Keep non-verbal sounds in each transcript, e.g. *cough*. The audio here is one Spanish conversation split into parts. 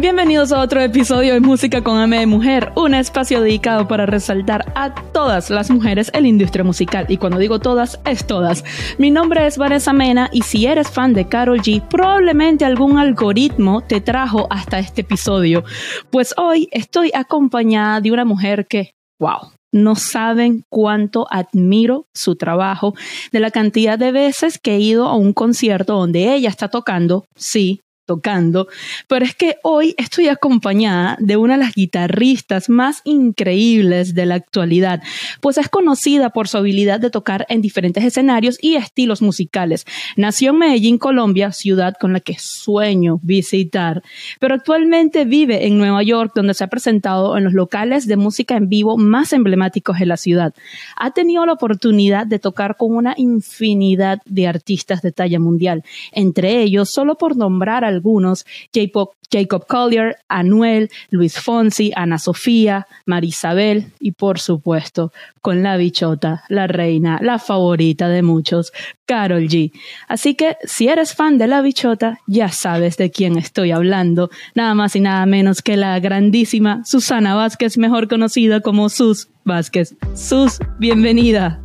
Bienvenidos a otro episodio de Música con AM de Mujer, un espacio dedicado para resaltar a todas las mujeres en la industria musical. Y cuando digo todas, es todas. Mi nombre es Vanessa Mena y si eres fan de Carol G, probablemente algún algoritmo te trajo hasta este episodio. Pues hoy estoy acompañada de una mujer que, wow, no saben cuánto admiro su trabajo, de la cantidad de veces que he ido a un concierto donde ella está tocando, sí, tocando, pero es que hoy estoy acompañada de una de las guitarristas más increíbles de la actualidad, pues es conocida por su habilidad de tocar en diferentes escenarios y estilos musicales. Nació en Medellín, Colombia, ciudad con la que sueño visitar, pero actualmente vive en Nueva York, donde se ha presentado en los locales de música en vivo más emblemáticos de la ciudad. Ha tenido la oportunidad de tocar con una infinidad de artistas de talla mundial, entre ellos, solo por nombrar al algunos, Jacob, Jacob Collier, Anuel, Luis Fonsi, Ana Sofía, Marisabel y por supuesto con la bichota, la reina, la favorita de muchos, Carol G. Así que si eres fan de la bichota, ya sabes de quién estoy hablando, nada más y nada menos que la grandísima Susana Vázquez, mejor conocida como Sus Vázquez. Sus, bienvenida.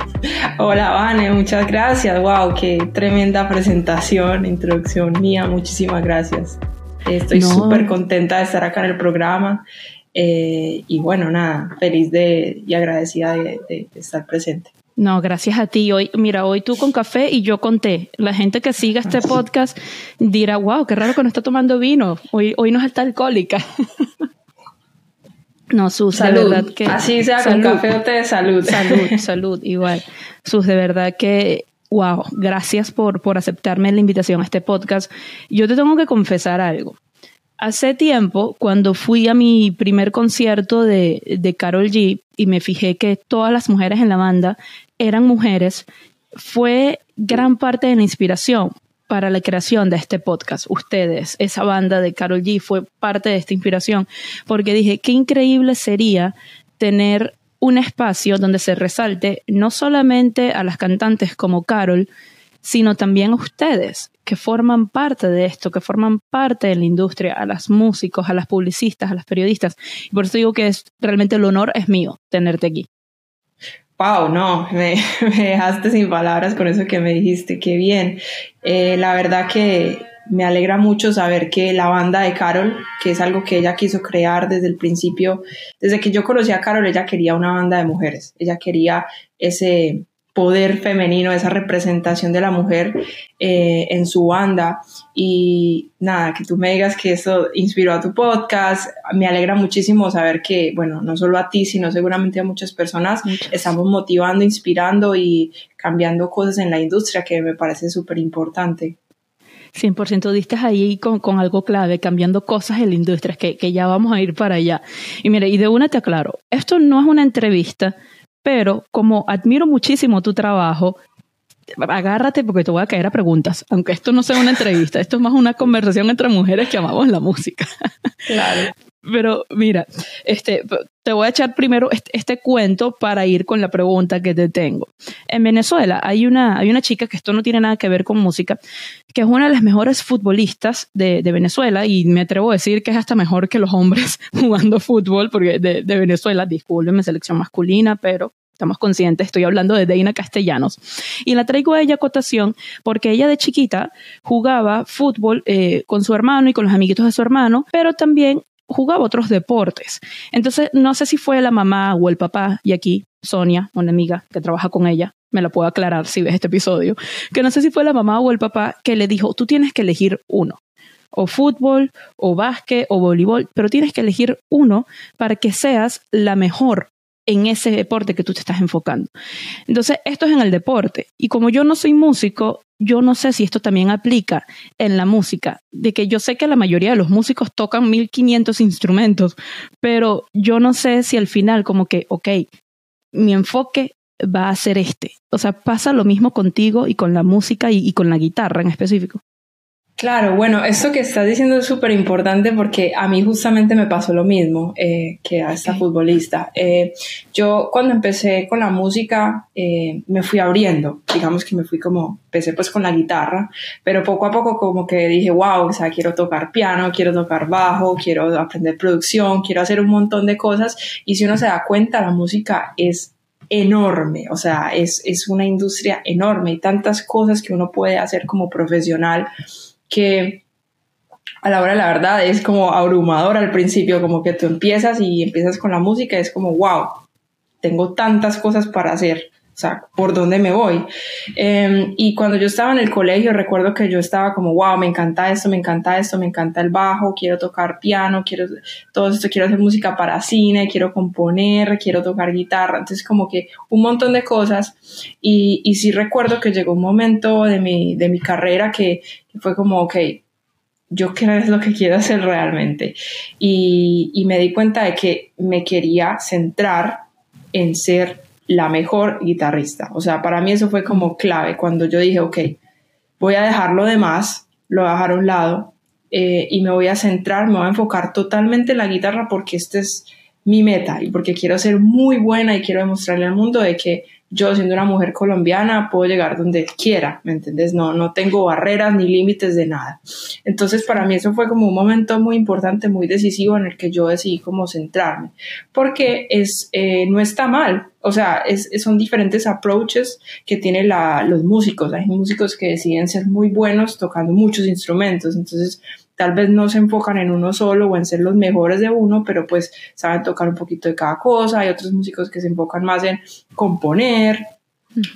Hola, Vane, muchas gracias. Wow, qué tremenda presentación, introducción mía. Muchísimas gracias. Estoy súper contenta de estar acá en el programa. Eh, y bueno, nada, feliz de, y agradecida de, estar presente. No, gracias a ti. Hoy, mira, hoy tú con café y yo con té. La gente que siga este ah, podcast dirá, wow, qué raro que no está tomando vino. Hoy, hoy no es alta alcohólica. *laughs* No, Sus, de verdad que. Así sea con café o té, salud. Salud, *laughs* salud, igual. Sus, de verdad que. Wow, gracias por, por aceptarme la invitación a este podcast. Yo te tengo que confesar algo. Hace tiempo, cuando fui a mi primer concierto de, de Carol G y me fijé que todas las mujeres en la banda eran mujeres, fue gran parte de la inspiración, para la creación de este podcast. Ustedes, esa banda de Carol G fue parte de esta inspiración, porque dije, qué increíble sería tener un espacio donde se resalte no solamente a las cantantes como Carol, sino también a ustedes, que forman parte de esto, que forman parte de la industria, a los músicos, a las publicistas, a las periodistas. Y por eso digo que es, realmente el honor es mío tenerte aquí. Wow, no, *laughs* me, dejaste sin palabras con eso que me dijiste, qué bien. Eh, la verdad que me alegra mucho saber que la banda de Carol, que es algo que ella quiso crear desde el principio, desde que yo conocí a Carol, ella quería una banda de mujeres, ella quería ese, poder femenino, esa representación de la mujer eh, en su banda. Y nada, que tú me digas que eso inspiró a tu podcast, me alegra muchísimo saber que, bueno, no solo a ti, sino seguramente a muchas personas estamos motivando, inspirando y cambiando cosas en la industria, que me parece súper importante. 100% diste ahí con, con, algo clave, cambiando cosas en la industria, que, que ya vamos a ir para allá. Y mire, y de una te aclaro, esto no es una entrevista, pero como admiro muchísimo tu trabajo, agárrate porque te voy a caer a preguntas, aunque esto no sea una entrevista, esto es más una conversación entre mujeres que amamos la música. Claro. Pero mira, este, te voy a echar primero este, cuento para ir con la pregunta que te tengo. En Venezuela hay una, hay una chica que esto no tiene nada que ver con música, que es una de las mejores futbolistas de, de Venezuela y me atrevo a decir que es hasta mejor que los hombres *laughs* jugando fútbol, porque de, de Venezuela, discúlpenme, selección masculina, pero estamos conscientes, estoy hablando de Deina Castellanos. Y la traigo a ella a cotación porque ella de chiquita jugaba fútbol eh, con su hermano y con los amiguitos de su hermano, pero también jugaba otros deportes. Entonces, no sé si fue la mamá o el papá, y aquí Sonia, una amiga que trabaja con ella, me la puedo aclarar si ves este episodio, que no sé si fue la mamá o el papá que le dijo, tú tienes que elegir uno, o fútbol, o básquet, o voleibol, pero tienes que elegir uno para que seas la mejor en ese deporte que tú te estás enfocando. Entonces, esto es en el deporte. Y como yo no soy músico, yo no sé si esto también aplica en la música, de que yo sé que la mayoría de los músicos tocan 1500 instrumentos, pero yo no sé si al final como que, ok, mi enfoque va a ser este. O sea, pasa lo mismo contigo y con la música y, con la guitarra en específico. Claro, bueno, esto que estás diciendo es súper importante porque a mí justamente me pasó lo mismo eh, que a esta futbolista. Eh, yo cuando empecé con la música eh, me fui abriendo, digamos que me fui como, empecé pues con la guitarra, pero poco a poco como que dije, wow, o sea, quiero tocar piano, quiero tocar bajo, quiero aprender producción, quiero hacer un montón de cosas y si uno se da cuenta, la música es enorme, o sea, es, es una industria enorme y tantas cosas que uno puede hacer como profesional que a la hora de la verdad es como abrumador al principio, como que tú empiezas y empiezas con la música, es como, wow, tengo tantas cosas para hacer, o sea, ¿por dónde me voy? Em, y cuando yo estaba en el colegio, recuerdo que yo estaba como, wow, me encanta esto, me encanta esto, me encanta el bajo, quiero tocar piano, quiero todo esto, quiero hacer música para cine, quiero componer, quiero tocar guitarra, entonces como que un montón de cosas. Y, y sí recuerdo que llegó un momento de mi, de mi carrera que fue como, ok, yo qué es lo que quiero hacer realmente. Y, y, me di cuenta de que me quería centrar en ser la mejor guitarrista. O sea, para mí eso fue como clave cuando yo dije, ok, voy a dejar lo demás, lo voy a dejar a un lado eh, y me voy a centrar, me voy a enfocar totalmente en la guitarra porque este es mi meta y porque quiero ser muy buena y quiero demostrarle al mundo de que yo siendo una mujer colombiana puedo llegar donde quiera, ¿me entiendes? No, no tengo barreras ni límites de nada. Entonces para mí eso fue como un momento muy importante, muy decisivo en el que yo decidí como centrarme, porque es, eh, no está mal, o sea, es, son diferentes approaches que tienen los músicos. Hay músicos que deciden ser muy buenos tocando muchos instrumentos, entonces tal vez no se enfocan en uno solo o en ser los mejores de uno, pero pues saben tocar un poquito de cada cosa. Hay otros músicos que se enfocan más en componer,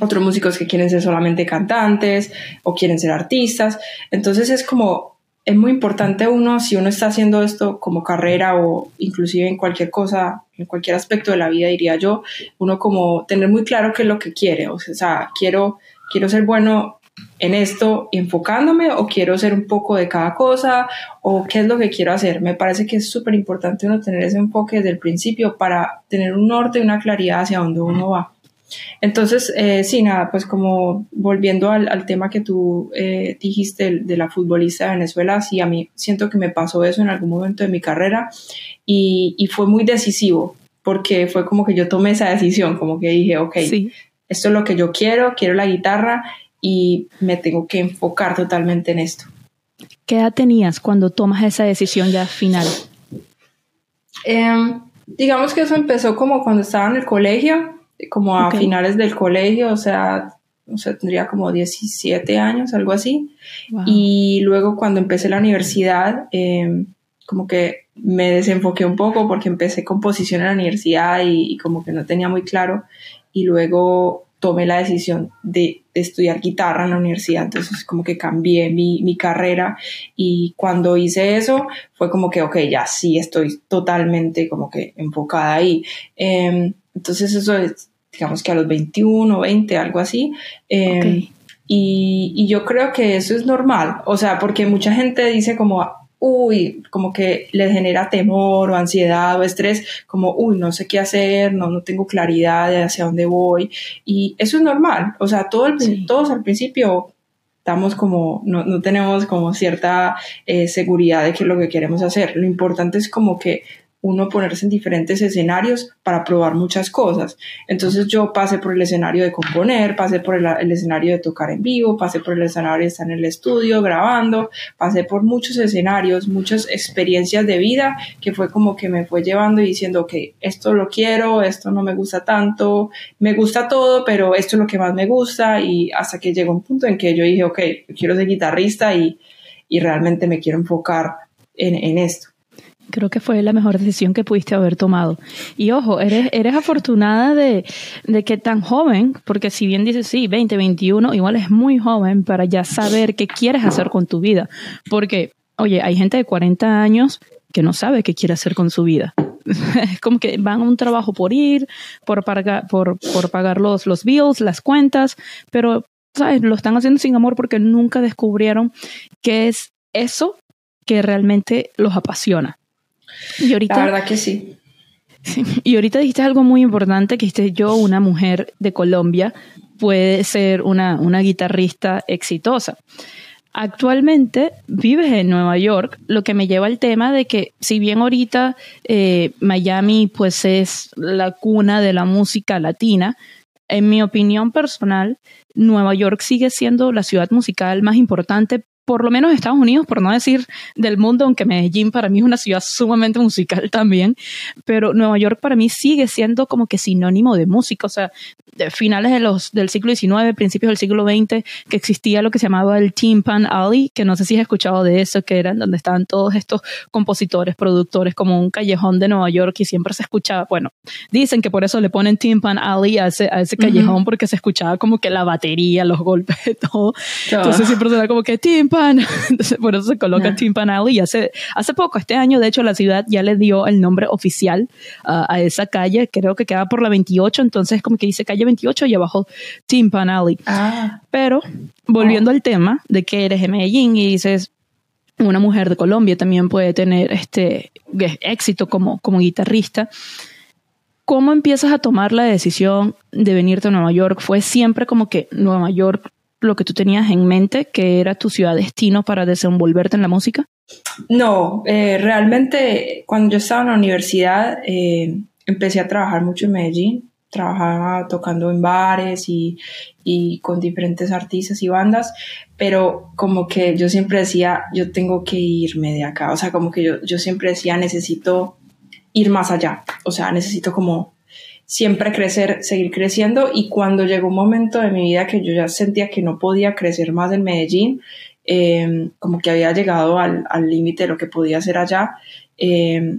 otros músicos que quieren ser solamente cantantes o quieren ser artistas. Entonces es como, es muy importante uno, si uno está haciendo esto como carrera o inclusive en cualquier cosa, en cualquier aspecto de la vida, diría yo, uno como tener muy claro qué es lo que quiere. O sea, quiero, quiero ser bueno en esto enfocándome o quiero ser un poco de cada cosa o qué es lo que quiero hacer. Me parece que es súper importante uno tener ese enfoque desde el principio para tener un norte y una claridad hacia dónde uno va. Entonces, eh, sí, nada, pues como volviendo al, tema que tú eh, dijiste de, la futbolista de Venezuela, sí, a mí siento que me pasó eso en algún momento de mi carrera y, y fue muy decisivo porque fue como que yo tomé esa decisión, como que dije, ok, esto es lo que yo quiero, quiero la guitarra y me tengo que enfocar totalmente en esto. ¿Qué edad tenías cuando tomas esa decisión ya final? Em, digamos que eso empezó como cuando estaba en el colegio, como a finales del colegio, o sea, o sea, tendría como 17 años, algo así. Y luego cuando empecé la universidad, em, como que me desenfoqué un poco porque empecé composición en la universidad y, y, como que no tenía muy claro. Y luego tomé la decisión de, estudiar guitarra en la universidad, entonces como que cambié mi, mi, carrera y cuando hice eso fue como que, ok, ya sí estoy totalmente como que enfocada ahí. Em, entonces eso es, digamos que a los 21, 20, algo así. Em, y, y yo creo que eso es normal, o sea, porque mucha gente dice como, uy, como que les genera temor o ansiedad o estrés, como, uy, no sé qué hacer, no, no tengo claridad de hacia dónde voy. Y eso es normal, o sea, todo todos al principio estamos como, no, no tenemos como cierta eh, seguridad de qué es lo que queremos hacer. Lo importante es como que uno ponerse en diferentes escenarios para probar muchas cosas. Entonces yo pasé por el escenario de componer, pasé por el, escenario de tocar en vivo, pasé por el escenario de estar en el estudio grabando, pasé por muchos escenarios, muchas experiencias de vida que fue como que me fue llevando y diciendo que esto lo quiero, esto no me gusta tanto, me gusta todo, pero esto es lo que más me gusta y hasta que llegó un punto en que yo dije, ok, quiero ser guitarrista y, y realmente me quiero enfocar en, en esto. Creo que fue la mejor decisión que pudiste haber tomado. Y ojo, eres, eres afortunada de, de que tan joven, porque si bien dices, sí, 20, 21, igual es muy joven para ya saber qué quieres hacer con tu vida. Porque, oye, hay gente de 40 años que no sabe qué quiere hacer con su vida. *laughs* es como que van a un trabajo por ir, por pagar, por, por pagar los, los bills, las cuentas, pero, ¿sabes? Lo están haciendo sin amor porque nunca descubrieron qué es eso que realmente los apasiona. Y ahorita, la verdad que sí. Y ahorita dijiste algo muy importante, que dijiste yo, una mujer de Colombia, puede ser una, una guitarrista exitosa. Actualmente vives en Nueva York, lo que me lleva al tema de que si bien ahorita eh, Miami pues es la cuna de la música latina, en mi opinión personal, Nueva York sigue siendo la ciudad musical más importante por lo menos Estados Unidos, por no decir del mundo, aunque Medellín para mí es una ciudad sumamente musical *laughs* también, pero Nueva York para mí sigue siendo como que sinónimo de música, o sea, de finales de los, del siglo XIX, principios del siglo XX, que existía lo que se llamaba el Timpan Alley, que no sé si has escuchado de eso, que eran donde estaban todos estos compositores, productores, como un callejón de Nueva York y siempre se escuchaba, bueno, dicen que por eso le ponen Timpan Alley a ese, a ese callejón, porque se escuchaba como que la batería, los golpes, *laughs* todo. Entonces siempre era como que Timpan *laughs* Entonces, por eso se coloca Timpan Alley. Hace, hace poco, este año, de hecho, la ciudad ya le dio el nombre oficial uh, a esa calle. Creo que queda por la 28, entonces como que dice calle 28 y abajo Timpan Alley. Ah. Pero, volviendo al tema de que eres de Medellín y dices, una mujer de Colombia también puede tener este éxito como, como guitarrista. ¿Cómo empiezas a tomar la decisión de venirte a Nueva York? ¿Fue siempre como que Nueva York lo que tú tenías en mente, que era tu ciudad destino para desenvolverte en la música? No, eh, realmente cuando yo estaba en la universidad eh, empecé a trabajar mucho en Medellín, trabajaba tocando en bares y, y, con diferentes artistas y bandas, pero como que yo siempre decía, yo tengo que irme de acá, o sea, como que yo, yo siempre decía, necesito ir más allá, o sea, necesito como siempre crecer, seguir creciendo. Y cuando llegó un momento de mi vida que yo ya sentía que no podía crecer más en Medellín, em, como que había llegado al límite de lo que podía hacer allá, eh,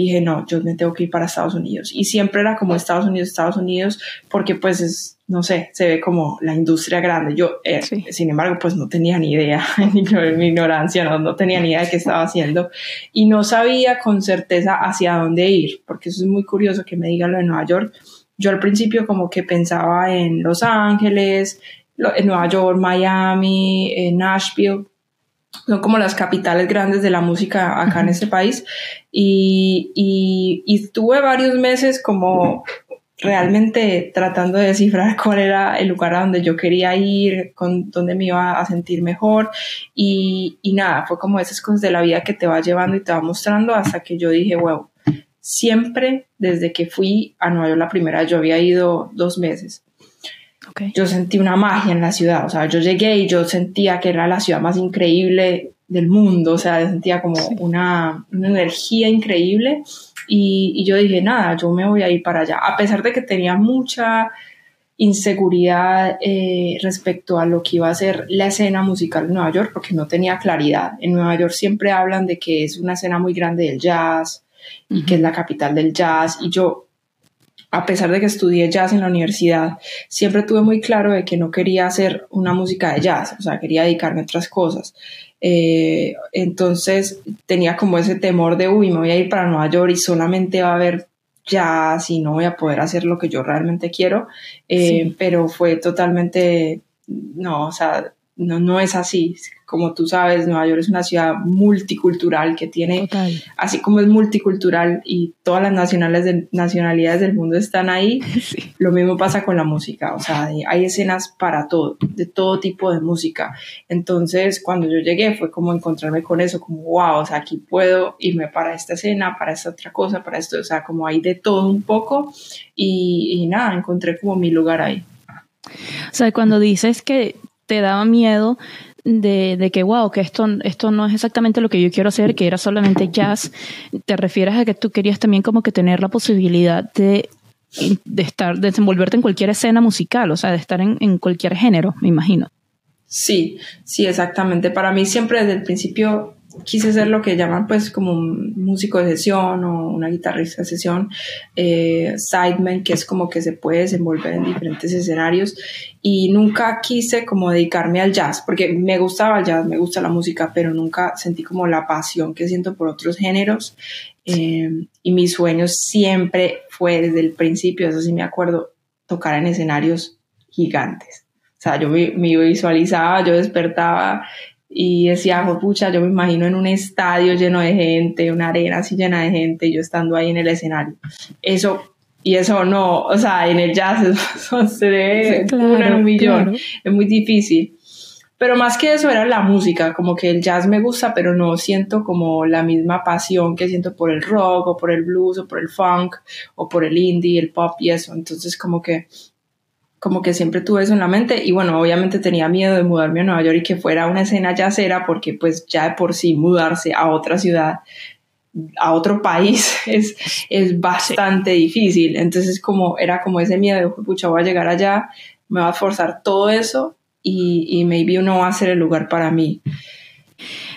dije, no, yo me tengo que ir para Estados Unidos. Y siempre era como Estados Unidos, Estados Unidos, porque pues es, no sé, se ve como la industria grande. Yo, eh, sin embargo, pues no tenía ni idea, *laughs* ni mi ignorancia, no, no tenía ni idea de qué estaba haciendo. Y no sabía con certeza hacia dónde ir, porque eso es muy curioso que me digan lo de Nueva York. Yo al principio como que pensaba en Los Ángeles, en Nueva York, Miami, en Nashville, son como las capitales grandes de la música acá en este país. Y, y, y, estuve varios meses como realmente tratando de descifrar *laughs* cuál era el lugar a donde yo quería ir, con dónde me iba a sentir mejor. Y, y nada, fue como esas cosas de la vida que te va llevando y te va mostrando hasta que yo dije, wow, siempre desde que fui a Nueva York la primera, yo había ido dos meses yo sentí una magia en la ciudad, o sea, yo llegué y yo sentía que era la ciudad más increíble del mundo, o sea, sentía como una, una, energía increíble y, y, yo dije, nada, yo me voy a ir para allá, a pesar de que tenía mucha inseguridad eh, respecto a lo que iba a ser la escena musical de Nueva York, porque no tenía claridad. En Nueva York siempre hablan de que es una escena muy grande del jazz y que es la capital del jazz, y yo a pesar de que estudié jazz en la universidad, siempre tuve muy claro de que no quería hacer una música de jazz, o sea, quería dedicarme a otras cosas. Eh, entonces tenía como ese temor de, uy, me voy a ir para Nueva York y solamente va a haber jazz y no voy a poder hacer lo que yo realmente quiero, eh, pero fue totalmente, no, o sea, no, no es así. Como tú sabes, Nueva York es una ciudad multicultural que tiene, así como es multicultural y todas las nacionales de, nacionalidades del mundo están ahí, *laughs* lo mismo pasa con la música. O sea, hay escenas para todo, de todo tipo de música. Entonces, cuando yo llegué fue como encontrarme con eso, como, wow, o sea, aquí puedo irme para esta escena, para esta otra cosa, para esto, o sea, como hay de todo un poco y, y nada, encontré como mi lugar ahí. O sea, cuando dices que te daba miedo de, de, que, wow, que esto, esto no es exactamente lo que yo quiero hacer, que era solamente jazz, te refieres a que tú querías también como que tener la posibilidad de, de estar, de desenvolverte en cualquier escena musical, o sea, de estar en, en cualquier género, me imagino. Sí, sí, exactamente. Para mí siempre desde el principio quise ser lo que llaman pues como un músico de sesión o una guitarrista de sesión, eh, sideman, que es como que se puede desenvolver en diferentes escenarios y nunca quise como dedicarme al jazz, porque me gustaba el jazz, me gusta la música, pero nunca sentí como la pasión que siento por otros géneros eh, y mis sueños siempre fue desde el principio, eso sí me acuerdo, tocar en escenarios gigantes. O sea, yo me visualizaba, yo despertaba y decía, pucha, yo me imagino en un estadio lleno de gente, una arena así llena de gente, yo estando ahí en el escenario. Eso, y eso no, o sea, en el jazz *laughs* eso se debe en un millón, es muy difícil. pero más que eso era la música, como que el jazz me gusta, pero no siento como la misma pasión que siento por el rock o por el blues o por el funk o por el indie, el pop y eso. Entonces como que como que siempre tuve eso en la mente y bueno, obviamente tenía miedo de mudarme a Nueva York y que fuera una escena jazzera porque pues ya de por sí mudarse a otra ciudad, a otro país *laughs* es, es bastante difícil. Entonces como era como ese miedo de, pucha, voy a llegar allá, me va a forzar todo eso y, y maybe no va a ser el lugar para mí.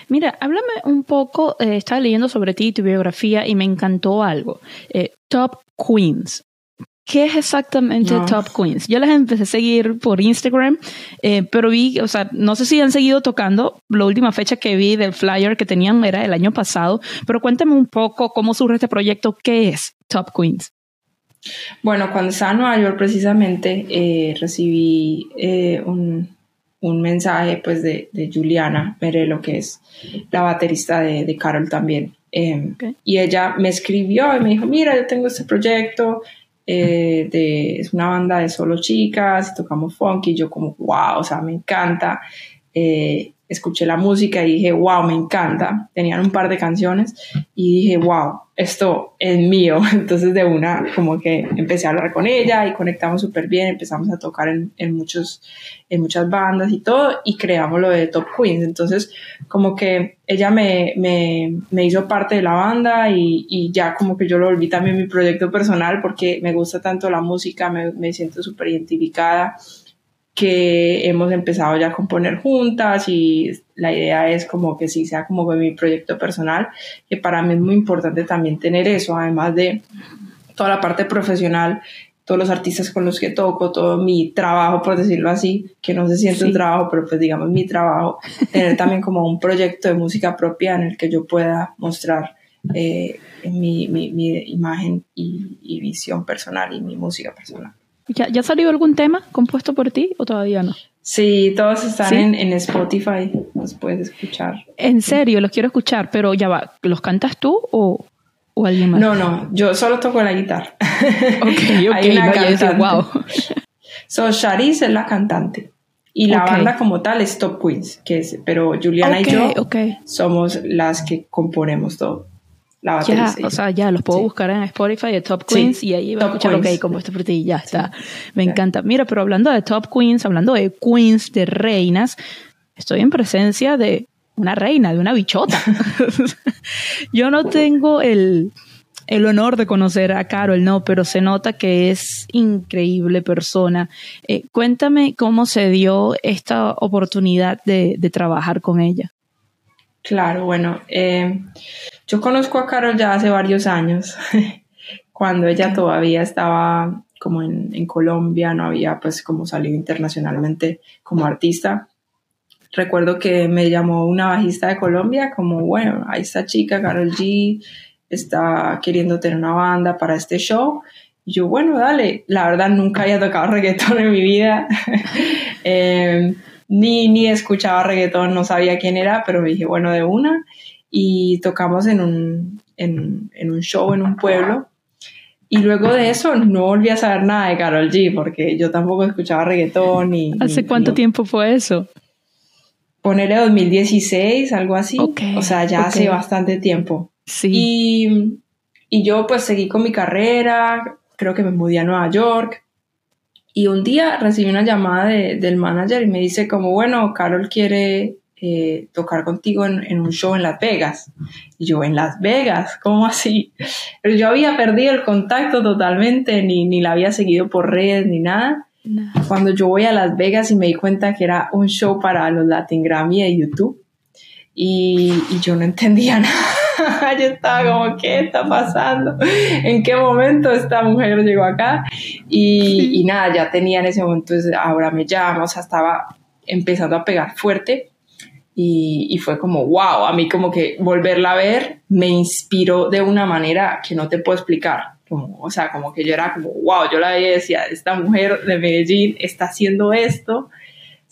Mira, háblame un poco, eh, estaba leyendo sobre ti, tu biografía, y me encantó algo. Eh, Top Queens. ¿Qué es exactamente Top Queens? Yo las empecé a seguir por Instagram, eh, pero vi, o sea, no sé si han seguido tocando. La última fecha que vi del flyer que tenían era el año pasado, pero cuéntame un poco cómo surge este proyecto. ¿Qué es Top Queens? Bueno, cuando estaba en Nueva York precisamente eh, recibí eh, un, un, mensaje pues de, de Juliana lo que es la baterista de, de Carol también. Em, y ella me escribió y me dijo, mira, yo tengo este proyecto, eh, de, es una banda de solo chicas, tocamos funky, yo como, wow, o sea, me encanta. Eh, escuché la música y dije, wow, me encanta. Tenían un par de canciones y dije, wow, esto es mío. *laughs* Entonces de una, como que empecé a hablar con ella y conectamos súper bien, empezamos a tocar en, en, muchos, en muchas bandas y todo y creamos lo de Top Queens. Entonces como que ella me, me, me hizo parte de la banda y, y, ya como que yo lo volví también mi proyecto personal porque me gusta tanto la música, me, me siento súper identificada que hemos empezado ya a componer juntas y la idea es como que sí sea como mi proyecto personal, que para mí es muy importante también tener eso, además de toda la parte profesional, todos los artistas con los que toco, todo mi trabajo, por decirlo así, que no se siente un trabajo, pero pues digamos mi trabajo, tener también como un proyecto de música propia en el que yo pueda mostrar eh, mi, mi, mi, imagen y, y visión personal y mi música personal. ¿Ya, ¿Ya salió algún tema compuesto por ti o todavía no? Sí, todos están en, en, Spotify, los puedes escuchar. En serio, los quiero escuchar, pero ya va, ¿los cantas tú o, o alguien más? No, no, yo solo toco la guitarra. Ok, *laughs* ok, Hay una no, wow. *laughs* So, Sharice es la cantante. Y la okay. banda como tal es Top Queens, que es, pero Juliana okay, y yo okay. somos las que componemos todo la Ya, o sea, ya los puedo sí. buscar en Spotify de Top Queens sí, y ahí va a escuchar, Queens. ok, como este y ya está. Me encanta. Mira, pero hablando de Top Queens, hablando de Queens, de reinas, estoy en presencia de una reina, de una bichota. *laughs* Yo no tengo el, el honor de conocer a Carol, no, pero se nota que es increíble persona. Eh, cuéntame cómo se dio esta oportunidad de, de trabajar con ella. Claro, bueno, eh, yo conozco a Carol ya hace varios años, *laughs* cuando ella todavía estaba como en, en, Colombia, no había pues como salido internacionalmente como artista. Recuerdo que me llamó una bajista de Colombia como, bueno, ahí está chica, Carol G, está queriendo tener una banda para este show. Y yo, bueno, dale, la verdad nunca había tocado *laughs* reggaetón en mi vida. *laughs* eh, ni, ni escuchaba reggaetón, no sabía quién era, pero me dije, bueno, de una. Y tocamos en un, en, en un show en un pueblo. Y luego de eso no volví a saber nada de Carol G, porque yo tampoco escuchaba reggaetón. Ni, ¿Hace ni, cuánto ni, tiempo fue eso? Ponerle 2016, algo así. Okay, o sea, ya okay. hace bastante tiempo. Sí. Y, y yo pues seguí con mi carrera, creo que me mudé a Nueva York y un día recibí una llamada de, del manager y me dice como, bueno, Carol quiere eh, tocar contigo en, en, un show en Las Vegas. Y yo, en Las Vegas, ¿cómo así? Pero yo había perdido el contacto totalmente, ni, ni la había seguido por redes ni nada. No. Cuando yo voy a Las Vegas y me di cuenta que era un show para los Latin Grammy de YouTube. Y, y yo no entendía *laughs* nada. yo estaba como, ¿qué está pasando? ¿En qué momento esta mujer llegó acá? Y, sí. y nada, ya tenía en ese momento, ahora me llama, o sea, estaba empezando a pegar fuerte. Y, y, fue como, wow, a mí como que volverla a ver me inspiró de una manera que no te puedo explicar. Como, o sea, como que yo era como, wow, yo la veía y decía, esta mujer de Medellín está haciendo esto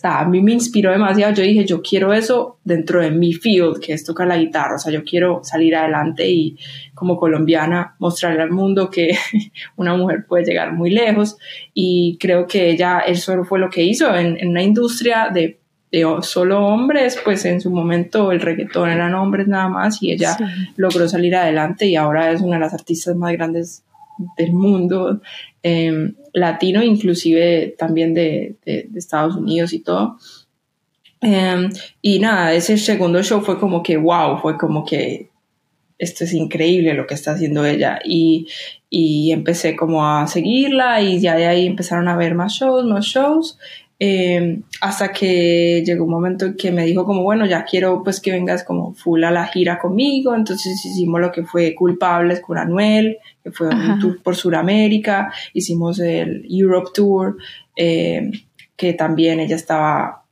sea, a mí me inspiró demasiado. Yo dije, yo quiero eso dentro de mi field, que es tocar la guitarra. O sea, yo quiero salir adelante y como colombiana mostrarle al mundo que *laughs* una mujer puede llegar muy lejos. Y creo que ella, eso fue lo que hizo en, en una industria de de solo hombres, pues en su momento el reggaetón eran hombres nada más y ella logró salir adelante y ahora es una de las artistas más grandes del mundo em, latino, inclusive también de, de, Estados Unidos y todo. Em, y nada, ese segundo show fue como que, wow, fue como que esto es increíble lo que está haciendo ella. Y, y empecé como a seguirla y ya de ahí empezaron a ver más shows, más shows. Em, hasta que llegó un momento en que me dijo como, bueno, ya quiero pues que vengas como full a la gira conmigo, entonces hicimos lo que fue Culpables con Anuel, que fue un tour por Sudamérica, hicimos el Europe Tour, em, que también ella estaba,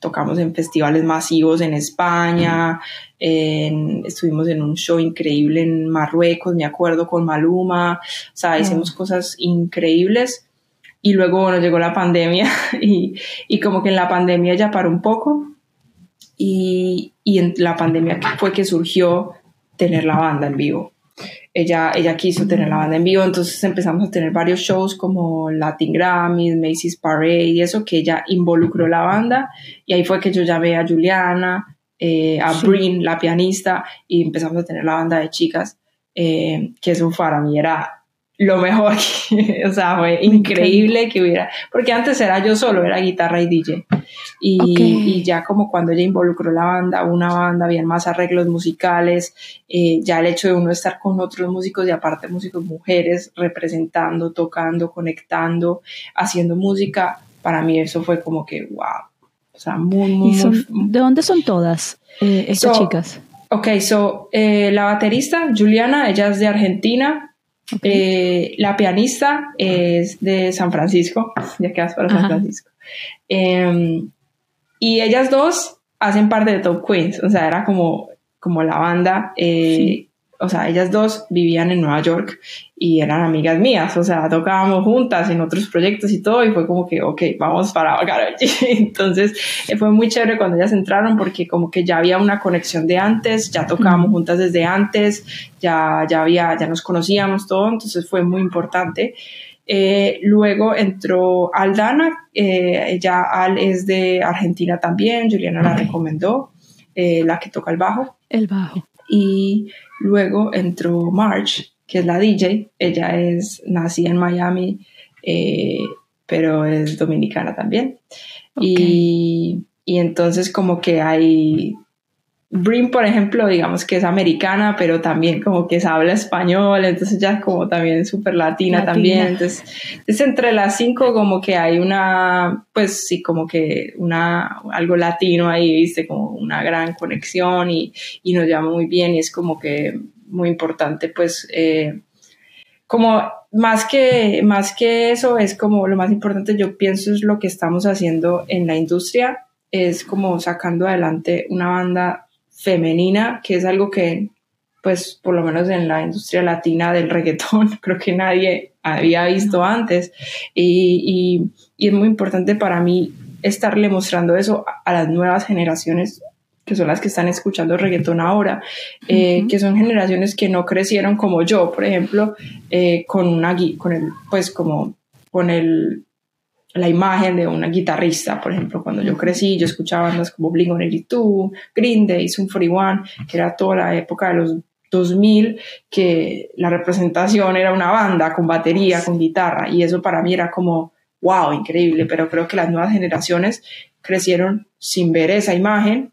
tocamos en festivales masivos en España, estuvimos en un show increíble en Marruecos, me acuerdo, con Maluma, o sea, hicimos cosas increíbles y luego, bueno, llegó la pandemia *laughs* y, y como que en la pandemia ya paró un poco y, y en la pandemia fue que surgió tener la banda en vivo. Ella, ella quiso tener la banda en vivo, entonces empezamos a tener varios shows como Latin Grammys, Macy's Parade y eso, que ella involucró la banda y ahí fue que yo llamé a Juliana, eh, a Brin, la pianista, y empezamos a tener la banda de chicas, eh, que eso para mí era lo mejor, *laughs* o sea, fue increíble que hubiera, porque antes era yo solo, era guitarra y DJ. Y, y, ya como cuando ella involucró la banda, una banda, había más arreglos musicales, eh, ya el hecho de uno estar con otros músicos y aparte músicos mujeres representando, tocando, conectando, haciendo música, para mí eso fue como que wow. O sea, muy, muy, ¿De dónde son todas eh, estas chicas? Ok, so eh, la baterista, Juliana, ella es de Argentina, eh, la pianista es de San Francisco, ya quedas para San Francisco. Em, y ellas dos hacen parte de Top Queens, o sea, era como, como la banda eh, o sea, ellas dos vivían en Nueva York y eran amigas mías, o sea, tocábamos juntas en otros proyectos y todo, y fue como que, ok, vamos para *laughs* Karol Entonces, eh, fue muy chévere cuando ellas entraron porque como que ya había una conexión de antes, ya tocábamos juntas desde antes, ya, ya había, ya nos conocíamos todo, entonces fue muy importante. Eh, luego entró Aldana, eh, ella Al es de Argentina también, Juliana la recomendó, la que toca el bajo. El bajo. Y Luego entró March, que es la DJ. Ella es nacida en Miami, eh, pero es dominicana también. Y, y, entonces como que hay... Brim, por ejemplo, digamos que es americana, pero también como que se habla español, entonces ya es como también súper latina, también. Entonces, es entre las cinco como que hay una, pues sí, como que una, algo latino ahí, viste, como una gran conexión y, y nos llama muy bien y es como que muy importante, pues, eh, como más que, más que eso, es como lo más importante, yo pienso, es lo que estamos haciendo en la industria, es como sacando adelante una banda femenina, que es algo que, pues, por lo menos en la industria latina del reggaetón, *laughs* creo que nadie había visto antes. Y, y, es muy importante para mí estarle mostrando eso a las nuevas generaciones que son las que están escuchando reggaetón ahora, eh, que son generaciones que no crecieron como yo, por ejemplo, eh, con una con el, pues como con el la imagen de una guitarrista, por ejemplo, cuando yo crecí, yo escuchaba bandas como Blink-182, Green Day, Sum 41, que era toda la época de los 2000, que la representación era una banda con batería, con guitarra, y eso para mí era como, wow, increíble, pero creo que las nuevas generaciones crecieron sin ver esa imagen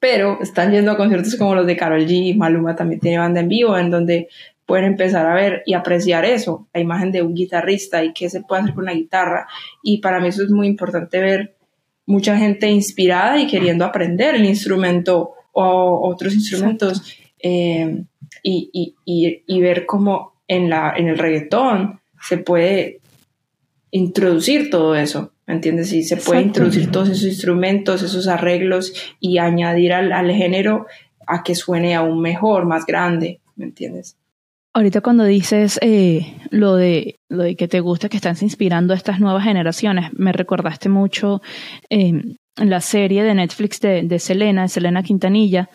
pero están yendo a conciertos como los de Carol G, Maluma también tiene banda en vivo, en donde pueden empezar a ver y apreciar eso, la imagen de un guitarrista y qué se puede hacer con la guitarra. Y para mí eso es muy importante ver mucha gente inspirada y queriendo aprender el instrumento o otros instrumentos eh, y, y, y, ver cómo en, la, en el reggaetón se puede introducir todo eso. ¿me entiendes? Y se puede introducir todos esos instrumentos, esos arreglos y añadir al, al, género a que suene aún mejor, más grande, ¿me entiendes? Ahorita cuando dices eh, lo, de, lo de que te gusta que estás inspirando a estas nuevas generaciones, me recordaste mucho eh, la serie de Netflix de, de Selena, Selena Quintanilla,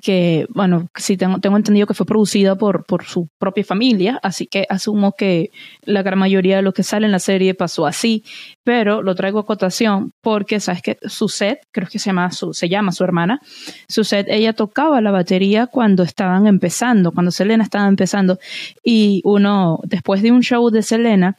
que, bueno, sí tengo, tengo entendido que fue producida por, por su propia familia, así que asumo que la gran mayoría de lo que sale en la serie pasó así, pero lo traigo a cotación porque, ¿sabes que Suset, creo que se llama su, se llama su hermana, Suset, ella tocaba la batería cuando estaban empezando, cuando Selena estaba empezando, y uno, después de un show de Selena,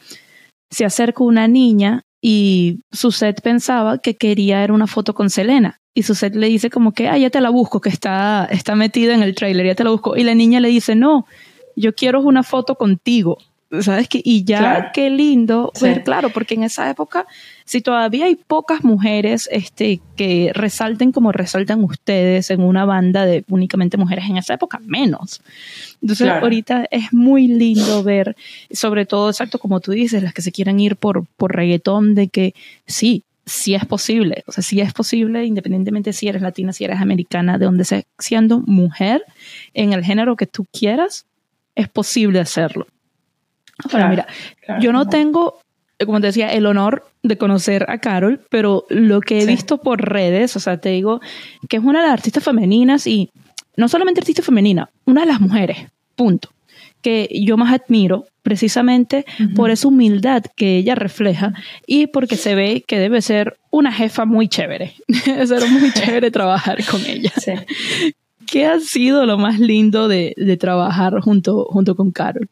se acerca una niña y Suset pensaba que quería era una foto con Selena y Suset le dice como que, ah, ya te la busco, que está, está metida en el trailer, ya te la busco. Y la niña le dice, no, yo quiero una foto contigo. ¿Sabes qué? Y ya qué lindo ver, claro, porque en esa época, si todavía hay pocas mujeres este, que resalten como resaltan ustedes en una banda de únicamente mujeres en esa época, menos. Entonces, ahorita es muy lindo ver, sobre todo, exacto, como tú dices, las que se quieran ir por, por reggaetón, de que sí, si es posible, o sea, si es posible, independientemente si eres latina, si eres americana, de donde sea, siendo mujer, en el género que tú quieras, es posible hacerlo. Ahora, mira, yo no tengo, como te decía, el honor de conocer a Carol, pero lo que he visto por redes, o sea, te digo que es una de las artistas femeninas y no solamente artista femenina, una de las mujeres, punto, que yo más admiro precisamente por esa humildad que ella refleja y porque se ve que debe ser una jefa muy chévere. *laughs* debe ser muy chévere *laughs* trabajar con ella. ¿Qué ha sido lo más lindo de, trabajar junto, junto con Carol?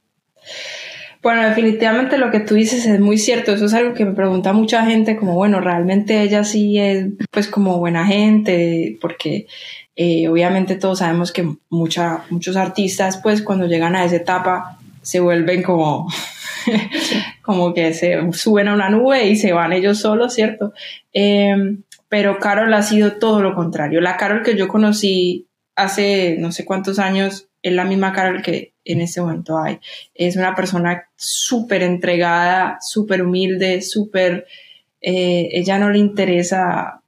Bueno, definitivamente lo que tú dices es muy cierto. Eso es algo que me pregunta mucha gente, como bueno, realmente ella sí es pues como buena gente, porque eh, obviamente todos sabemos que mucha, muchos artistas pues cuando llegan a esa etapa se vuelven como, *laughs* como que se suben a una nube y se van ellos solos, ¿cierto? Em, pero Carol ha sido todo lo contrario. La Carol que yo conocí hace no sé cuántos años es la misma Carol que en este momento hay. Es una persona súper entregada, súper humilde, súper... Eh, ella no le interesa,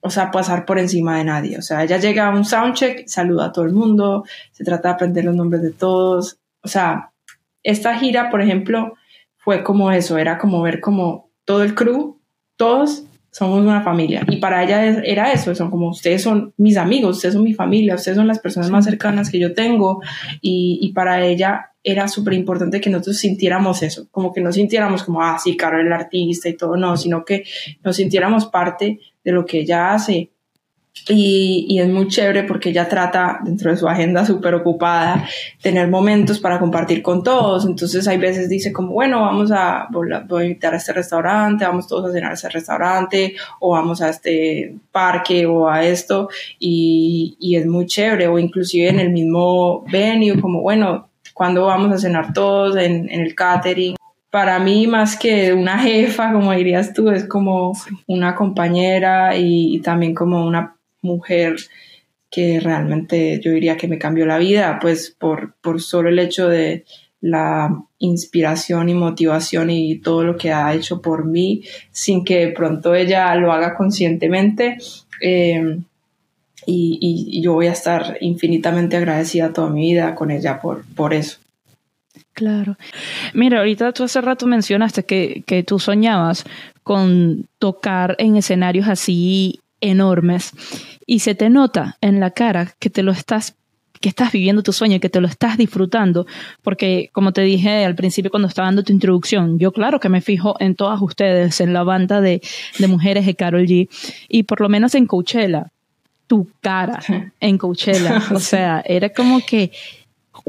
o sea, pasar por encima de nadie. O sea, ella llega a un soundcheck, saluda a todo el mundo, se trata de aprender los nombres de todos. O sea, esta gira, por ejemplo, fue como eso, era como ver como todo el crew, todos somos una familia. Y para ella era eso, son como ustedes son mis amigos, ustedes son mi familia, ustedes son las personas más cercanas que yo tengo. Y, para ella era súper importante que nosotros sintiéramos eso, como que no sintiéramos como, ah, sí, Caro, el artista y todo, no, sino que nos sintiéramos parte de lo que ella hace y, y, es muy chévere porque ella trata, dentro de su agenda súper ocupada, tener momentos para compartir con todos. Entonces hay veces dice como, bueno, vamos a, voy a invitar a este restaurante, vamos todos a cenar a ese restaurante, o vamos a este parque o a esto, y, y es muy chévere. O inclusive en el mismo venue, como, bueno, cuando vamos a cenar todos en, en el catering? para mí más que una jefa, como dirías tú, es como una compañera y, también como una mujer que realmente yo diría que me cambió la vida, pues por, por solo el hecho de la inspiración y motivación y todo lo que ha hecho por mí, sin que de pronto ella lo haga conscientemente. Eh, y, yo voy a estar infinitamente agradecida toda mi vida con ella por, por eso. Claro. Mira, ahorita tú hace rato mencionaste que, que tú soñabas con tocar en escenarios así enormes. Y se te nota en la cara que te lo estás que estás viviendo tu sueño, que te lo estás disfrutando, porque como te dije al principio cuando estaba dando tu introducción, yo claro que me fijo en todas ustedes, en la banda de, de mujeres de Carol G, y por lo menos en Coachella, tu cara en Coachella, *laughs* o sea, era como que,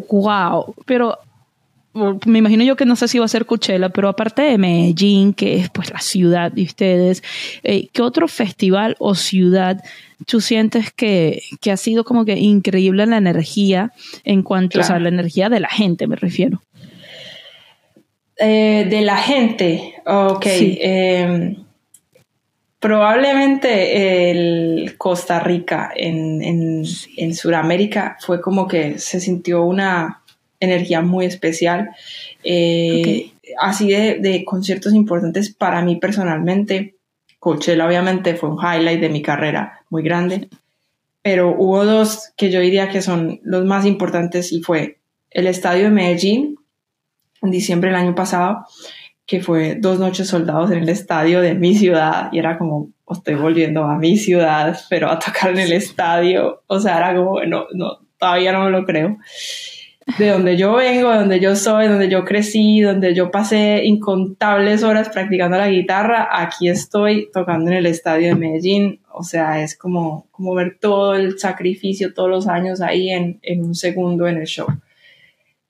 wow, pero me imagino yo que no sé si va a ser Coachella, pero aparte de Medellín, que es pues la ciudad de ustedes, eh, ¿qué otro festival o ciudad tú sientes que, que, ha sido como que increíble la energía en cuanto a la energía de la gente, me refiero? Eh, de la gente, ok. Em, probablemente el Costa Rica en, en, en Sudamérica fue como que se sintió una energía muy especial. Eh, así de, de, conciertos importantes para mí personalmente. Coachella obviamente fue un highlight de mi carrera muy grande, pero hubo dos que yo diría que son los más importantes y fue el Estadio de Medellín en diciembre del año pasado, que fue dos noches soldados en el estadio de mi ciudad y era como estoy volviendo a mi ciudad, pero a tocar en el estadio. O sea, era como, no, no, todavía no me lo creo. De donde yo vengo, de donde yo soy, donde yo crecí, donde yo pasé incontables horas practicando la guitarra, aquí estoy tocando en el estadio de Medellín. O sea, es como, como ver todo el sacrificio, todos los años ahí en, en un segundo en el show.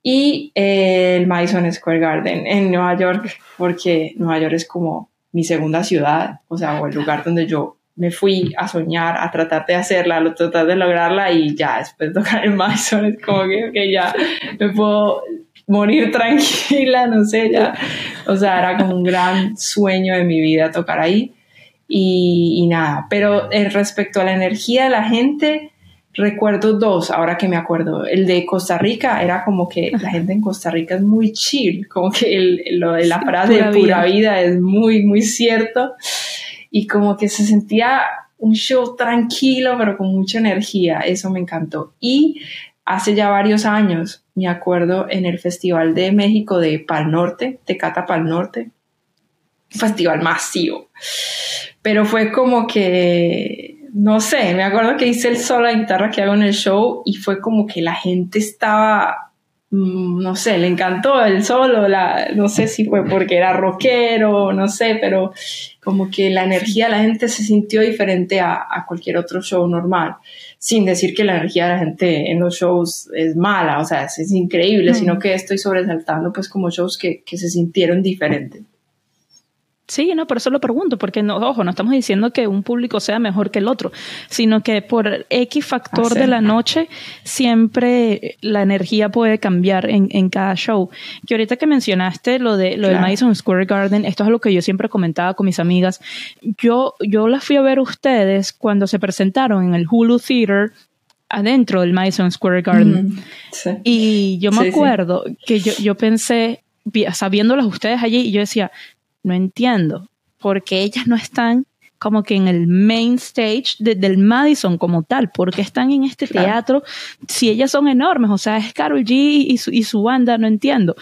Y eh, el Madison Square Garden en Nueva York, porque Nueva York es como mi segunda ciudad, o sea, o el lugar donde yo me fui a soñar, a tratar de hacerla, a tratar de lograrla y ya después de *laughs* tocar el Madison es como que okay, ya me puedo morir *laughs* tranquila, no sé, ya. O sea, era como un gran sueño de mi vida tocar ahí y, y nada. Pero eh, respecto a la energía de la gente, recuerdo dos, ahora que me acuerdo. El de Costa Rica era como que *laughs* la gente en Costa Rica es muy chill, como que el, lo de la frase de pura vida es muy, muy cierto. Y como que se sentía un show tranquilo, pero con mucha energía. Eso me encantó. Y hace ya varios años, me acuerdo en el Festival de México de Pal Norte, de Cata Pal Norte, festival masivo. Pero fue como que no sé, me acuerdo que hice el solo de guitarra que hago en el show y fue como que la gente estaba, no sé, le encantó el solo, la, no sé si fue porque era rockero, no sé, pero como que la energía de la gente se sintió diferente a, cualquier otro show normal, sin decir que la energía de la gente en los shows es mala, o sea, es, increíble, sino que estoy sobresaltando pues como shows que, que se sintieron diferentes. Sí, no, por eso lo pregunto, porque no, ojo, no estamos diciendo que un público sea mejor que el otro, sino que por X factor de la noche siempre la energía puede cambiar en, en, cada show. Que ahorita que mencionaste lo de lo del Madison Square Garden, esto es lo que yo siempre comentaba con mis amigas. Yo, yo las fui a ver ustedes cuando se presentaron en el Hulu Theater adentro del Madison Square Garden. Y yo me acuerdo que yo, yo pensé, sabiéndolas ustedes allí, y yo decía, no entiendo, porque ellas no están como que en el main stage del Madison como tal, porque están en este teatro si ellas son enormes, o sea, es Carol G y su, y su banda, no entiendo.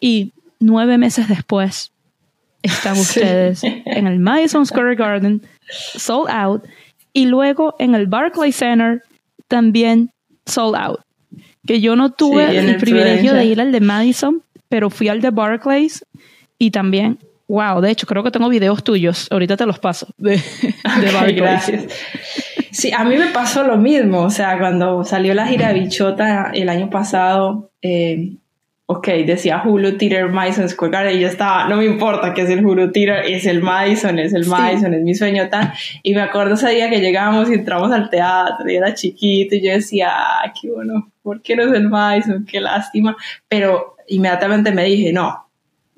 Y nueve meses después están *laughs* ustedes en el Madison Square Garden, sold out, y luego en el Barclays Center también sold out. Que yo no tuve el, privilegio de ir al de Madison, pero fui al de Barclays y también Wow, de hecho, creo que tengo videos tuyos. Ahorita te los paso. *laughs* De, de Gracias. Sí, a mí me pasó lo mismo. O sea, cuando salió la gira Bichota el año pasado, eh, ok, decía Hulu Theater Madison Square Garden y yo estaba, no me importa que es el Hulu Theater, es el Madison, es el Madison, es mi sueño. Y me acuerdo ese día que llegamos y entramos al teatro y era chiquito y yo decía, ah, qué bueno, ¿por qué no es el Madison? Qué lástima. Pero inmediatamente me dije, no,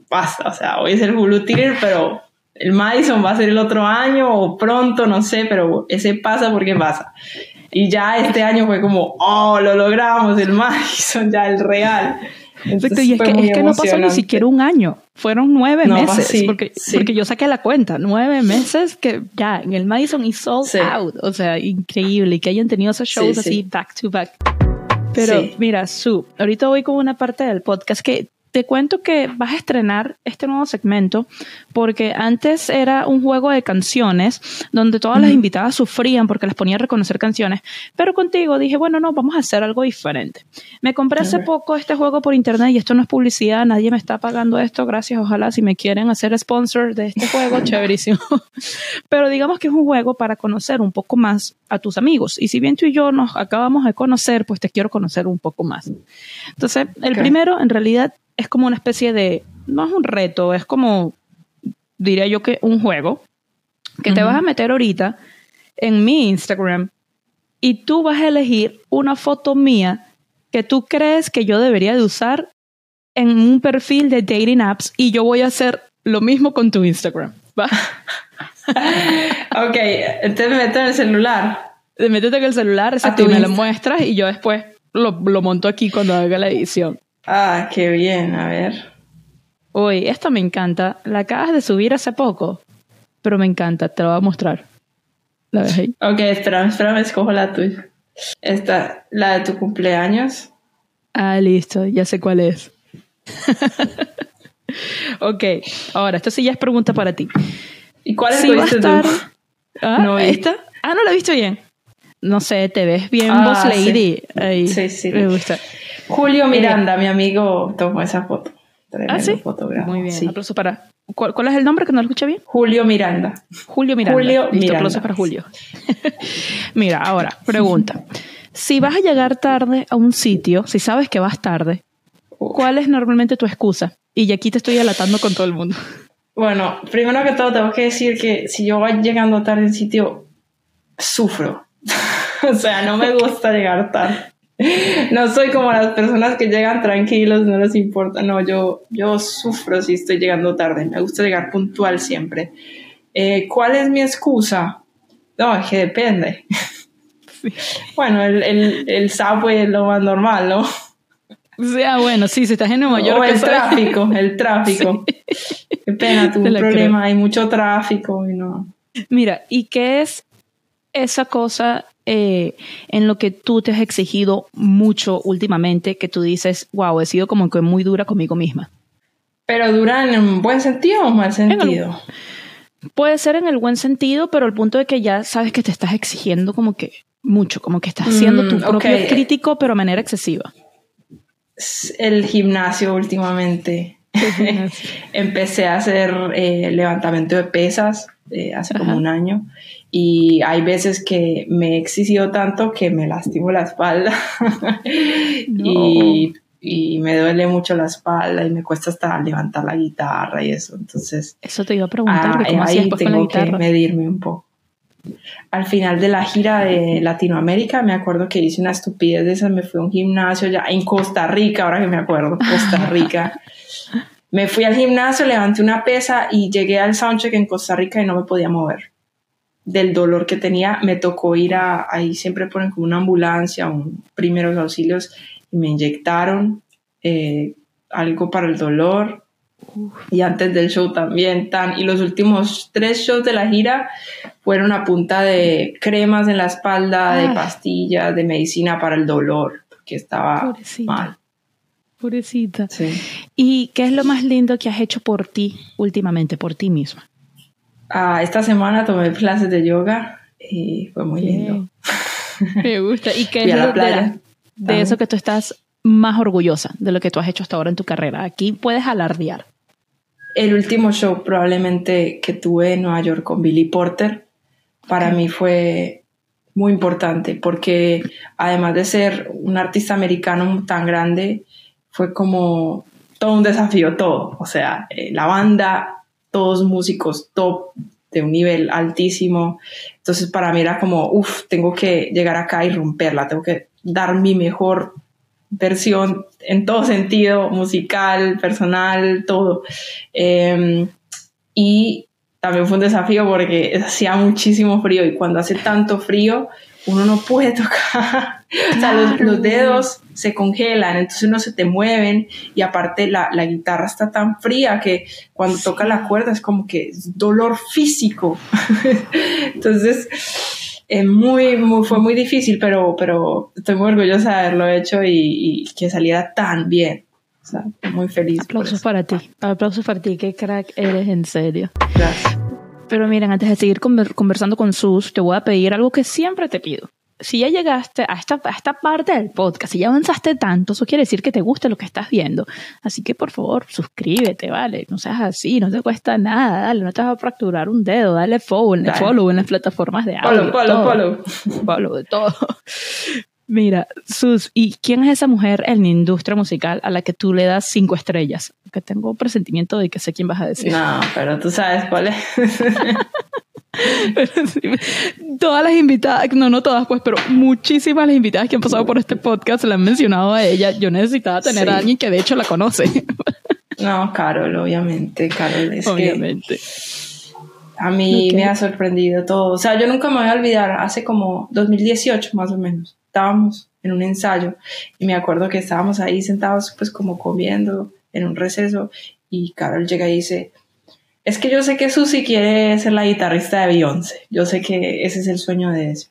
basta, o sea, hoy es el Hulu Theater, pero el Madison va a ser el otro año o pronto, no sé, pero ese pasa porque pasa. Y ya este año fue como, oh, lo logramos, el Madison, ya el real. Y es que, no pasó ni siquiera un año, fueron nueve meses, porque, porque yo saqué la cuenta, nueve meses que ya en el Madison y sold out, o sea, increíble, y que hayan tenido esos shows así back to back. Pero mira, Su, ahorita voy con una parte del podcast que te cuento que vas a estrenar este nuevo segmento porque antes era un juego de canciones donde todas las invitadas sufrían porque les ponía a reconocer canciones, pero contigo dije, bueno, no, vamos a hacer algo diferente. Me compré hace poco este juego por internet y esto no es publicidad, nadie me está pagando esto, gracias, ojalá si me quieren hacer sponsor de este juego, *laughs* chéverísimo. pero digamos que es un juego para conocer un poco más a tus amigos y si bien tú y yo nos acabamos de conocer, pues te quiero conocer un poco más. Entonces, el primero en realidad es como una especie de, no es un reto, es como, diría yo que un juego, que te vas a meter ahorita en mi Instagram y tú vas a elegir una foto mía que tú crees que yo debería de usar en un perfil de dating apps y yo voy a hacer lo mismo con tu Instagram. ¿va? *laughs* ok, entonces me meto en el celular. Métete en el celular, exacto, y me lo muestras y yo después lo, lo monto aquí cuando haga la edición. Ah, qué bien, a ver. Uy, esto me encanta. La acabas de subir hace poco, pero me encanta, te lo voy a mostrar. ¿La ves ahí? Ok, espérame, espérame, escojo la tuya. Esta, la de tu cumpleaños. Ah, listo, ya sé cuál es. *laughs* ok, ahora, esto sí ya es pregunta para ti. ¿Y cuál es va a estar, Ah, No. ¿Esta? Ah, no la he visto bien. No sé, te ves bien Ah, Boss sí. Lady. Ahí, Sí, sí. Me gusta. Julio Miranda, mi amigo, tomó esa foto. Tremendo Ah, sí. fotógrafo. Muy bien. Sí. Aplauso para. ¿Cuál, cuál es el nombre que no lo escuché bien? Julio Miranda. Julio Miranda. Julio Miranda. aplausos para Julio. *laughs* Mira, ahora, pregunta. Si vas a llegar tarde a un sitio, si sabes que vas tarde, ¿cuál es normalmente tu excusa? Y aquí te estoy alatando con todo el mundo. Bueno, primero que todo tengo que decir que si yo voy llegando tarde en sitio, sufro. *laughs* o sea, no me gusta llegar tarde. No soy como las personas que llegan tranquilos, no les importa. No, yo, yo sufro si estoy llegando tarde. Me gusta llegar puntual siempre. Eh, ¿Cuál es mi excusa? No, es que depende. *laughs* Bueno, el, el, el subway es lo más normal, ¿no? O sea, bueno, sí, si estás en Nueva York, o el tráfico, el *laughs* tráfico. Qué pena, tuve un problema, hay mucho tráfico y no. Mira, ¿y qué es esa cosa eh, en lo que tú te has exigido mucho últimamente que tú dices, wow, he sido como que muy dura conmigo misma? Pero dura en un buen sentido o mal sentido. Puede ser en el buen sentido, pero el punto de que ya sabes que te estás exigiendo como que mucho, como que estás siendo Mm, tu propio crítico, pero de manera excesiva. Es El gimnasio últimamente. *laughs* Empecé a hacer eh, levantamiento de pesas eh, hace como un año y hay veces que me he exigido tanto que me lastimo la espalda *laughs* y, y me duele mucho la espalda y me cuesta hasta levantar la guitarra y eso. Entonces, Eso te iba a preguntar, Ah, ¿cómo ahí tengo que medirme un poco. Al final de la gira de Latinoamérica, me acuerdo que hice una estupidez de esas, me fui a un gimnasio ya en Costa Rica, ahora que me acuerdo, Costa *laughs* Rica. me fui al gimnasio, levanté una pesa y llegué al soundcheck en Costa Rica y no me podía mover. Del dolor que tenía, me tocó ir a, ahí siempre ponen como una ambulancia, un primeros auxilios, y me inyectaron eh, algo para el dolor, y antes del show también tan y los últimos tres shows de la gira fueron a punta de cremas en la espalda de pastillas de medicina para el dolor porque estaba Pobrecita. mal Pobrecita. sí. ¿Y qué es lo más lindo que has hecho por ti últimamente, por ti misma? Ah, esta semana tomé clases de yoga y fue muy lindo *laughs* Me gusta. ¿Y qué es lo de, eso que tú estás más orgullosa de lo que tú has hecho hasta ahora en tu carrera? Aquí puedes alardear. el último show probablemente que tuve en Nueva York con Billy Porter para mí fue muy importante porque además de ser un artista americano tan grande, fue como todo un desafío, todo. O sea, eh, la banda, todos músicos top de un nivel altísimo. Entonces para mí era como, uff, tengo que llegar acá y romperla, tengo que dar mi mejor versión en todo sentido, musical, personal, todo. Eh, y también fue un desafío porque hacía muchísimo frío y cuando hace tanto frío uno no puede *laughs* tocar, o sea, los, los dedos se congelan, entonces no se te mueven y aparte la, la guitarra está tan fría que cuando toca la cuerda es como que es dolor físico. *laughs* entonces, es muy, muy, fue muy difícil, pero, pero estoy muy orgullosa de haberlo hecho y, y que saliera tan bien. O sea, muy feliz. Aplausos para ti. Aplausos para ti. Qué crack eres, en serio. Gracias. Pero miren, antes de seguir conver- conversando con Sus, te voy a pedir algo que siempre te pido. Si ya llegaste a esta, a esta parte del podcast, si ya avanzaste tanto, eso quiere decir que te gusta lo que estás viendo. Así que por favor, suscríbete, ¿vale? No seas así, no te cuesta nada, dale, no te vas a fracturar un dedo, dale follow, Dale. follow en las plataformas de audio. Polo, todo. polo. *laughs* Follow de todo. Mira, Sus, ¿y quién es esa mujer en la industria musical a la que tú le das cinco estrellas? Que tengo presentimiento de que sé quién vas a decir. No, pero tú sabes cuál es. *laughs* Todas las invitadas, no, no todas, pues, pero muchísimas las invitadas que han pasado por este podcast le han mencionado a ella. Yo necesitaba tener Sí. a alguien que de hecho la conoce, *laughs* No, Carol, obviamente, Carol. Es que obviamente. a mí me ha sorprendido todo. O sea, yo nunca me voy a olvidar, hace como 2018 más o menos, estábamos en un ensayo y me acuerdo que estábamos ahí sentados pues como comiendo en un receso y Carol llega y dice, es que yo sé que Susi quiere ser la guitarrista de Beyoncé, yo sé que ese es el sueño de eso.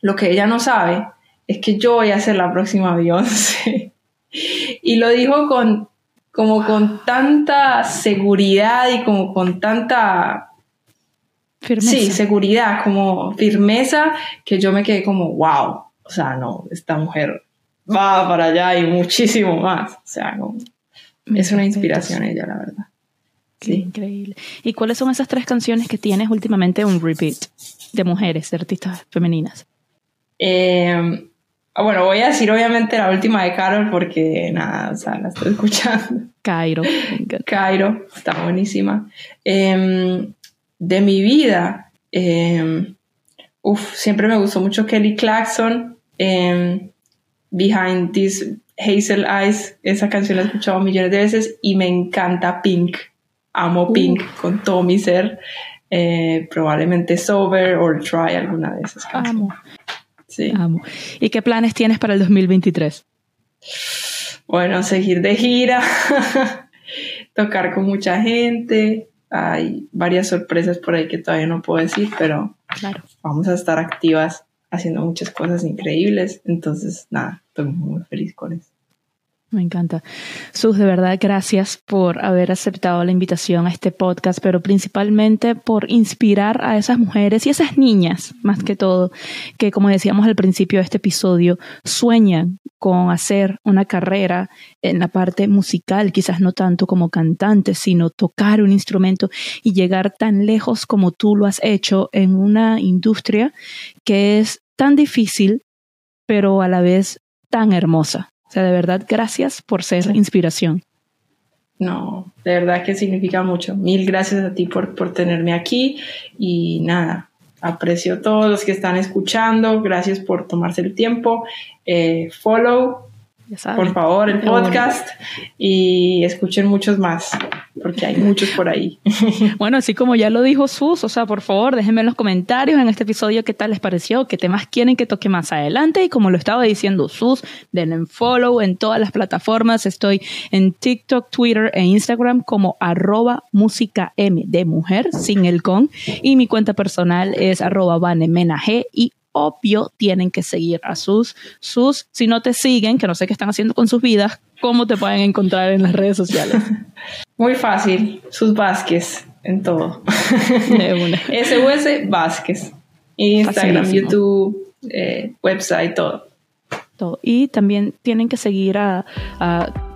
Lo que ella no sabe es que yo voy a ser la próxima Beyoncé. *laughs* y lo dijo con como con tanta seguridad y como con tanta firmeza. Sí, seguridad, como firmeza, que yo me quedé como, wow, o sea, no, esta mujer va para allá y muchísimo más. O sea, es una inspiración ella, la verdad. sí. increíble. ¿Y cuáles son esas tres canciones que tienes últimamente un repeat de mujeres, de artistas femeninas? Eh, bueno, voy a decir obviamente la última de Carol porque nada, o sea, la estoy escuchando. Cairo. *laughs* Cairo, está buenísima. Em, de mi vida, eh, siempre me gustó mucho Kelly Clarkson. Em, Behind These Hazel Eyes, esa canción la he escuchado millones de veces y me encanta Pink. Amo Pink con todo mi ser. Eh, probablemente Sober or Try alguna de esas canciones. Amo. Sí. Amo. ¿Y qué planes tienes para el 2023? Bueno, seguir de gira, *laughs* tocar con mucha gente. Hay varias sorpresas por ahí que todavía no puedo decir, pero claro. vamos a estar activas haciendo muchas cosas increíbles. Entonces, nada, estoy muy feliz con eso. Me encanta. Sus, de verdad, gracias por haber aceptado la invitación a este podcast, pero principalmente por inspirar a esas mujeres y esas niñas, más que todo, que como decíamos al principio de este episodio, sueñan con hacer una carrera en la parte musical, quizás no tanto como cantante, sino tocar un instrumento y llegar tan lejos como tú lo has hecho en una industria que es tan difícil, pero a la vez tan hermosa. O sea, de verdad, gracias por ser inspiración. No, de verdad que significa mucho. Mil gracias a ti por, por tenerme aquí y nada, aprecio a todos los que están escuchando. Gracias por tomarse el tiempo. Eh, follow, por favor, el podcast y escuchen muchos más, porque hay muchos por ahí. *laughs* Bueno, así como ya lo dijo Sus, o sea, por favor, déjenme en los comentarios en este episodio qué tal les pareció, qué temas quieren que toque más adelante. Y como lo estaba diciendo Sus, denle follow en todas las plataformas. Estoy en TikTok, Twitter e Instagram como arroba música M de mujer, sin el con. Y mi cuenta personal es arroba vanemenag y obvio tienen que seguir a sus, sus, si no te siguen, que no sé qué están haciendo con sus vidas, ¿cómo te pueden encontrar en las redes sociales? *laughs* Muy fácil, sus Vázquez en todo. SUS *laughs* Vázquez. Instagram, YouTube, eh, website, todo. Todo. Y también tienen que seguir a,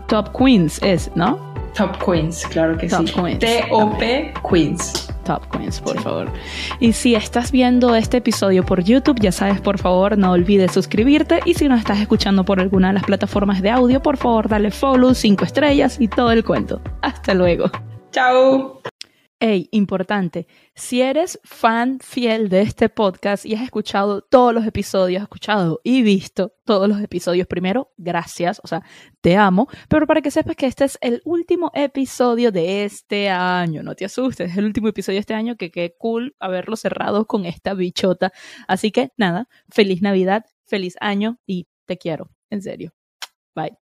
Top Queens, es, ¿no? Top Queens, claro que sí. T-O-P Queens. Top Queens, por favor. Y si estás viendo este episodio por YouTube, ya sabes, por favor, no olvides suscribirte. Y si no estás escuchando por alguna de las plataformas de audio, por favor, dale follow, cinco estrellas y todo el cuento. Hasta luego. Chao. Hey, importante, si eres fan fiel de este podcast y has escuchado todos los episodios, has escuchado y visto todos los episodios, primero, gracias, o sea, te amo, pero para que sepas que este es el último episodio de este año, no te asustes, es el último episodio de este año, que qué cool haberlo cerrado con esta bichota. Así que nada, feliz Navidad, feliz año y te quiero, en serio. Bye.